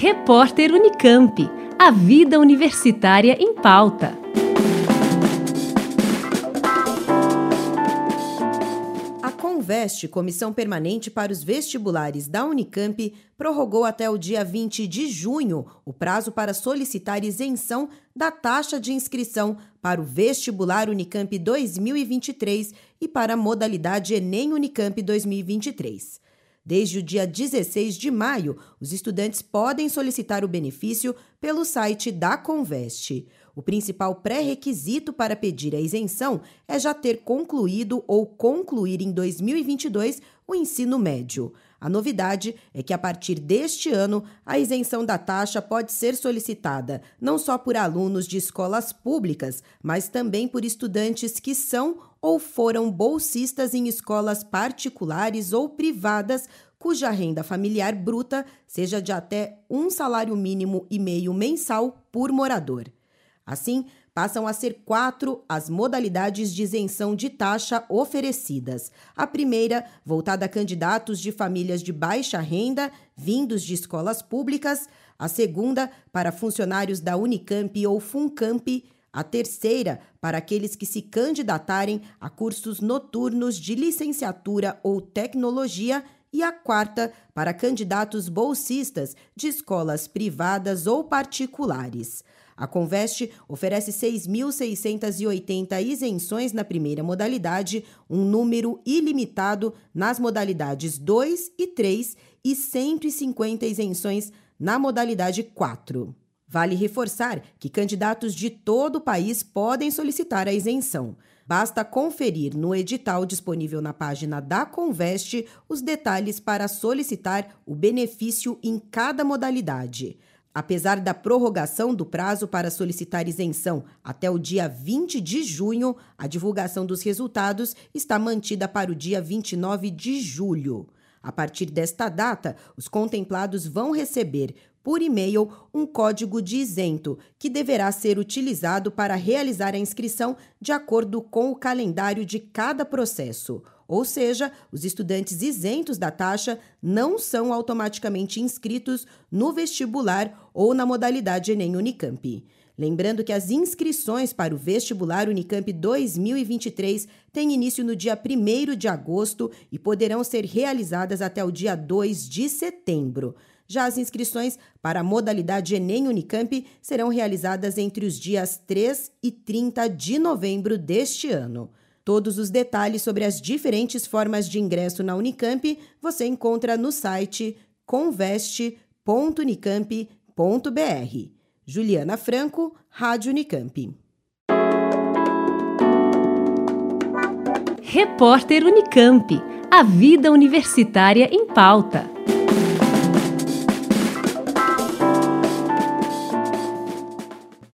Repórter Unicamp. A vida universitária em pauta. A Conveste, Comissão Permanente para os Vestibulares da Unicamp, prorrogou até o dia 20 de junho o prazo para solicitar isenção da taxa de inscrição para o vestibular Unicamp 2023 e para a modalidade Enem Unicamp 2023. Desde o dia 16 de maio, os estudantes podem solicitar o benefício pelo site da Conveste. O principal pré-requisito para pedir a isenção é já ter concluído ou concluir em 2022 o ensino médio. A novidade é que, a partir deste ano, a isenção da taxa pode ser solicitada não só por alunos de escolas públicas, mas também por estudantes que são ou foram bolsistas em escolas particulares ou privadas cuja renda familiar bruta seja de até um salário mínimo e meio mensal por morador. Assim, passam a ser quatro as modalidades de isenção de taxa oferecidas. A primeira, voltada a candidatos de famílias de baixa renda, vindos de escolas públicas. A segunda, para funcionários da Unicamp ou Funcamp. A terceira, para aqueles que se candidatarem a cursos noturnos de licenciatura ou tecnologia e a quarta para candidatos bolsistas de escolas privadas ou particulares. A Conveste oferece 6.680 isenções na primeira modalidade, um número ilimitado nas modalidades 2 e 3 e 150 isenções na modalidade 4. Vale reforçar que candidatos de todo o país podem solicitar a isenção. Basta conferir no edital disponível na página da Conveste os detalhes para solicitar o benefício em cada modalidade. Apesar da prorrogação do prazo para solicitar isenção até o dia 20 de junho, a divulgação dos resultados está mantida para o dia 29 de julho. A partir desta data, os contemplados vão receber por e-mail um código de isento, que deverá ser utilizado para realizar a inscrição de acordo com o calendário de cada processo. Ou seja, os estudantes isentos da taxa não são automaticamente inscritos no vestibular ou na modalidade Enem Unicamp. Lembrando que as inscrições para o vestibular Unicamp 2023 têm início no dia 1 de agosto e poderão ser realizadas até o dia 2 de setembro. Já as inscrições para a modalidade Enem Unicamp serão realizadas entre os dias 3 e 30 de novembro deste ano. Todos os detalhes sobre as diferentes formas de ingresso na Unicamp você encontra no site conveste.unicamp.br. Juliana Franco, Rádio Unicamp. Repórter Unicamp. A vida universitária em pauta.